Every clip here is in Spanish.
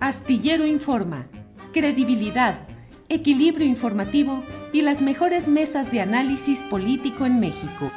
Astillero Informa, credibilidad, equilibrio informativo y las mejores mesas de análisis político en México.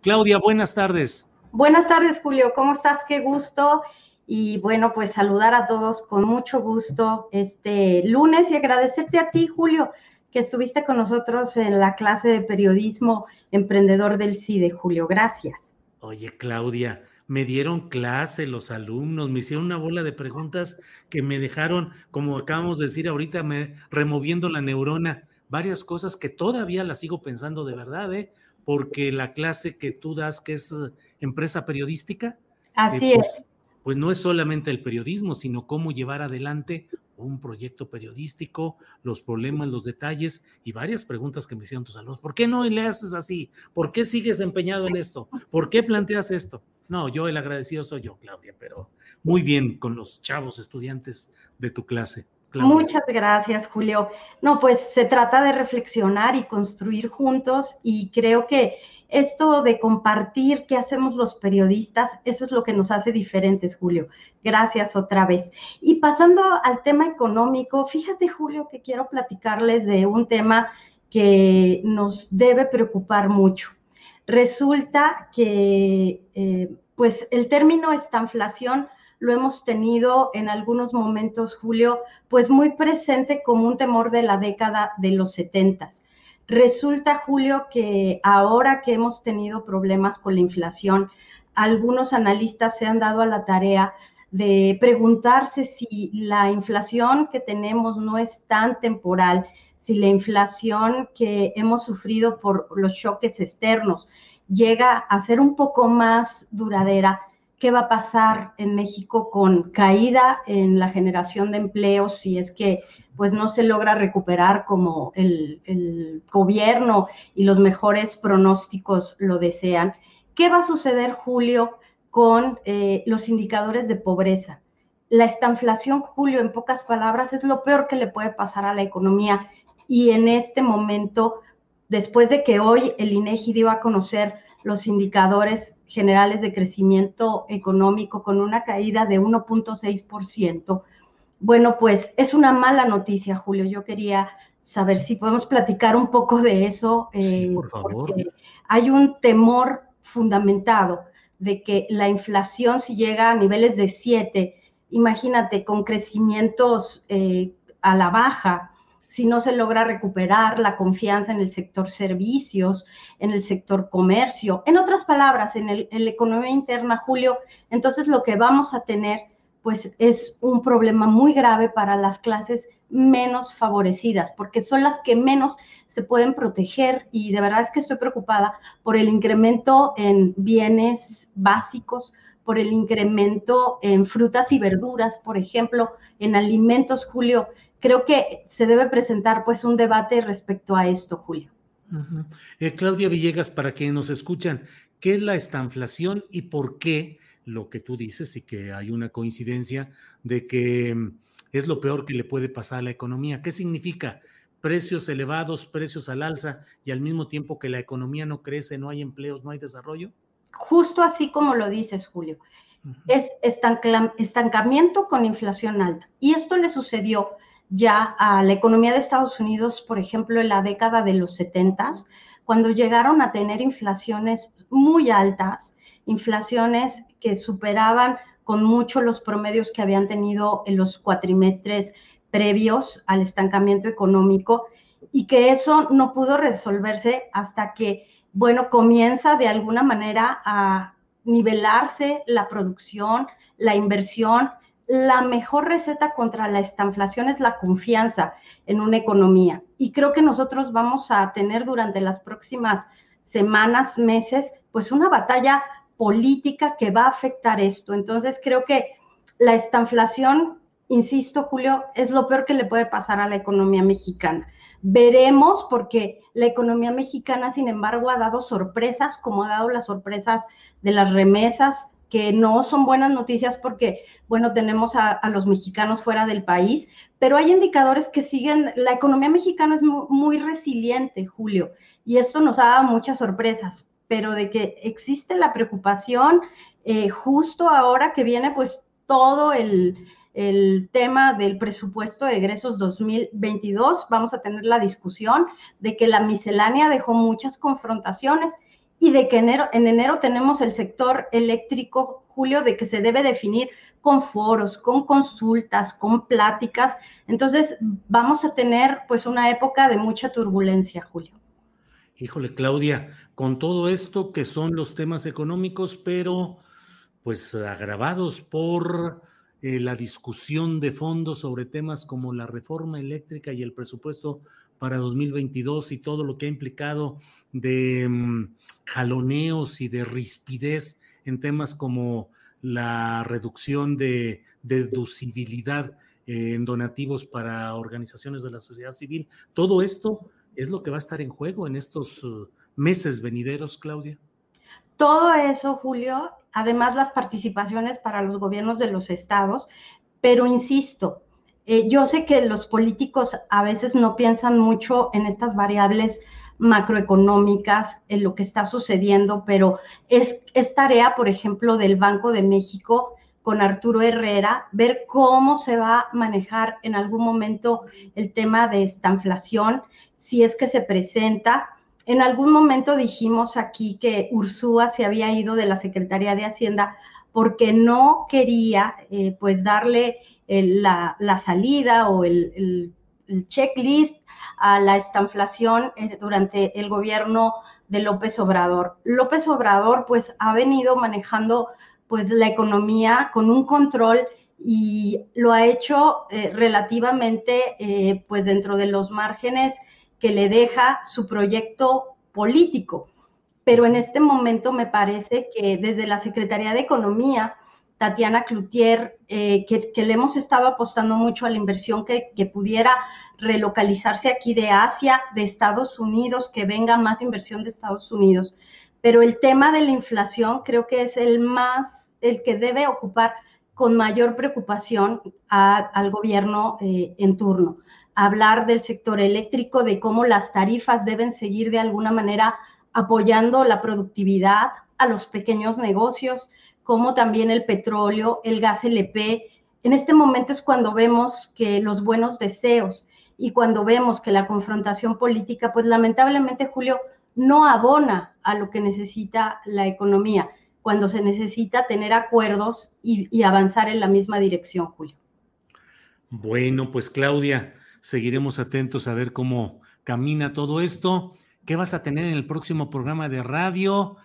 Claudia, buenas tardes. Buenas tardes, Julio. ¿Cómo estás? Qué gusto. Y bueno, pues saludar a todos con mucho gusto este lunes y agradecerte a ti, Julio, que estuviste con nosotros en la clase de periodismo emprendedor del CIDE, Julio. Gracias. Oye, Claudia, me dieron clase los alumnos, me hicieron una bola de preguntas que me dejaron, como acabamos de decir ahorita, me, removiendo la neurona, varias cosas que todavía las sigo pensando de verdad, ¿eh? porque la clase que tú das, que es eh, empresa periodística, Así eh, pues, es. pues no es solamente el periodismo, sino cómo llevar adelante un proyecto periodístico, los problemas, los detalles y varias preguntas que me hicieron tus alumnos. ¿Por qué no le haces así? ¿Por qué sigues empeñado en esto? ¿Por qué planteas esto? No, yo el agradecido soy yo, Claudia, pero muy bien con los chavos estudiantes de tu clase. Muchas gracias, Julio. No, pues se trata de reflexionar y construir juntos y creo que esto de compartir qué hacemos los periodistas, eso es lo que nos hace diferentes, Julio. Gracias otra vez. Y pasando al tema económico, fíjate, Julio, que quiero platicarles de un tema que nos debe preocupar mucho. Resulta que, eh, pues, el término estanflación lo hemos tenido en algunos momentos, Julio, pues muy presente como un temor de la década de los setentas. Resulta, Julio, que ahora que hemos tenido problemas con la inflación, algunos analistas se han dado a la tarea de preguntarse si la inflación que tenemos no es tan temporal, si la inflación que hemos sufrido por los choques externos llega a ser un poco más duradera, ¿qué va a pasar en México con caída en la generación de empleos si es que pues no se logra recuperar como el, el, gobierno y los mejores pronósticos lo desean. ¿Qué va a suceder, Julio, con eh, los indicadores de pobreza? La estanflación, Julio, en pocas palabras, es lo peor que le puede pasar a la economía. Y en este momento, después de que hoy el INEGI dio a conocer los indicadores generales de crecimiento económico con una caída de 1.6%, bueno, pues es una mala noticia, Julio. Yo quería saber si podemos platicar un poco de eso. Eh, sí, por favor. Porque hay un temor fundamentado de que la inflación, si llega a niveles de 7, imagínate, con crecimientos eh, a la baja, si no se logra recuperar la confianza en el sector servicios, en el sector comercio, en otras palabras, en, el, en la economía interna, Julio, entonces lo que vamos a tener pues es un problema muy grave para las clases menos favorecidas, porque son las que menos se pueden proteger y de verdad es que estoy preocupada por el incremento en bienes básicos, por el incremento en frutas y verduras, por ejemplo, en alimentos, Julio. Creo que se debe presentar pues un debate respecto a esto, Julio. Eh, Claudia Villegas, para quienes nos escuchan, ¿qué es la estanflación y por qué lo que tú dices y que hay una coincidencia de que mm, es lo peor que le puede pasar a la economía? ¿Qué significa? Precios elevados, precios al alza y al mismo tiempo que la economía no crece, no hay empleos, no hay desarrollo. Justo así como lo dices, Julio. es estancamiento con inflación alta. Y esto le sucedió ya a la economía de Estados Unidos, por ejemplo, en la década de los 70, cuando llegaron a tener inflaciones muy altas, inflaciones que superaban con mucho los promedios que habían tenido en los cuatrimestres previos al estancamiento económico y que eso no pudo resolverse hasta que, bueno, comienza de alguna manera a nivelarse la producción, la inversión. La mejor receta contra la estanflación es la confianza en una economía. Y creo que nosotros vamos a tener durante las próximas semanas, meses, pues una batalla política que va a afectar esto. Entonces creo que la estanflación, insisto, Julio, es lo peor que le puede pasar a la economía mexicana. Veremos porque la economía mexicana, sin embargo, ha dado sorpresas, como ha dado las sorpresas de las remesas, que no son buenas noticias porque, bueno, tenemos a, los mexicanos fuera del país, pero hay indicadores que siguen, la economía mexicana es muy, resiliente, Julio, y esto nos ha dado muchas sorpresas, pero de que existe la preocupación eh, justo ahora que viene pues todo el, el tema del presupuesto de egresos 2022. Vamos a tener la discusión de que la miscelánea dejó muchas confrontaciones y de que enero, en enero tenemos el sector eléctrico, Julio, de que se debe definir con foros, con consultas, con pláticas. Entonces, vamos a tener pues una época de mucha turbulencia, Julio. Híjole, Claudia, con todo esto que son los temas económicos, pero pues agravados por eh, la discusión de fondo sobre temas como la reforma eléctrica y el presupuesto para 2022 y todo lo que ha implicado de mm, jaloneos y de rispidez en temas como la reducción de deducibilidad eh, en donativos para organizaciones de la sociedad civil. Todo esto es lo que va a estar en juego en estos uh, meses venideros, Claudia. Todo eso, Julio, además las participaciones para los gobiernos de los estados, pero insisto, eh, yo sé que los políticos a veces no piensan mucho en estas variables macroeconómicas, en lo que está sucediendo, pero es, es tarea, por ejemplo, del Banco de México con Arturo Herrera, ver cómo se va a manejar en algún momento el tema de esta inflación, si es que se presenta, en algún momento dijimos aquí que Ursúa se había ido de la Secretaría de Hacienda porque no quería eh, pues darle la, salida o el, checklist a la estanflación eh, durante el gobierno de López Obrador. López Obrador pues ha venido manejando pues la economía con un control y lo ha hecho eh, relativamente pues dentro de los márgenes que le deja su proyecto político. Pero en este momento me parece que desde la Secretaría de Economía, Tatiana Cloutier, eh, que, le hemos estado apostando mucho a la inversión que, que, pudiera relocalizarse aquí de Asia, de Estados Unidos, que venga más inversión de Estados Unidos. Pero el tema de la inflación creo que es el más, el que debe ocupar con mayor preocupación al gobierno eh, en turno hablar del sector eléctrico, de cómo las tarifas deben seguir de alguna manera apoyando la productividad a los pequeños negocios, como también el petróleo, el gas LP. En este momento es cuando vemos que los buenos deseos y cuando vemos que la confrontación política, pues lamentablemente, Julio, no abona a lo que necesita la economía, cuando se necesita tener acuerdos y, y avanzar en la misma dirección, Julio. Bueno, pues Claudia, Seguiremos atentos a ver cómo camina todo esto. ¿Qué vas a tener en el próximo programa de radio?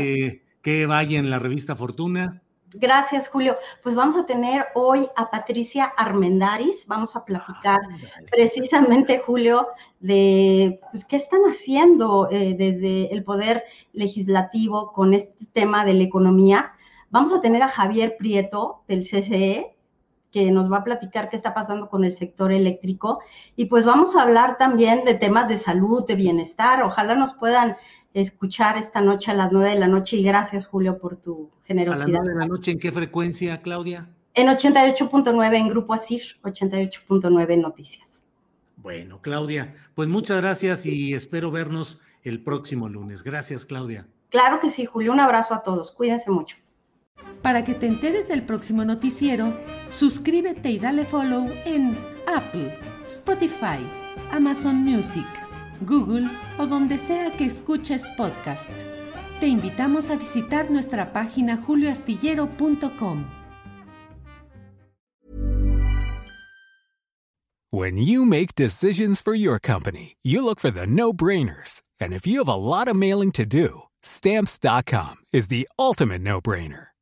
Eh, ¿Qué vaya en la revista Fortuna? Gracias, Julio. Pues vamos a tener hoy a Patricia Armendaris. Vamos a platicar precisamente, Julio, de pues, qué están haciendo eh, desde el Poder Legislativo con este tema de la economía. Vamos a tener a Javier Prieto del CCE, que nos va a platicar qué está pasando con el sector eléctrico. Y pues vamos a hablar también de temas de salud, de bienestar. Ojalá nos puedan escuchar esta noche a las nueve de la noche y gracias Julio por tu generosidad. ¿A las nueve de la noche en qué frecuencia, Claudia? En 88.9 en Grupo Asir, 88.9 Noticias. Bueno, Claudia, pues muchas gracias y espero vernos el próximo lunes. Gracias, Claudia. Claro que sí, Julio. Un abrazo a todos. Cuídense mucho. Para que te enteres del próximo noticiero, suscríbete y dale follow en Apple, Spotify, Amazon Music, Google o donde sea que escuches podcast. Te invitamos a visitar nuestra página julioastillero.com. When you make decisions for your company, you look for the no-brainers. And if you have a lot of mailing to do, stamps.com is the ultimate no-brainer.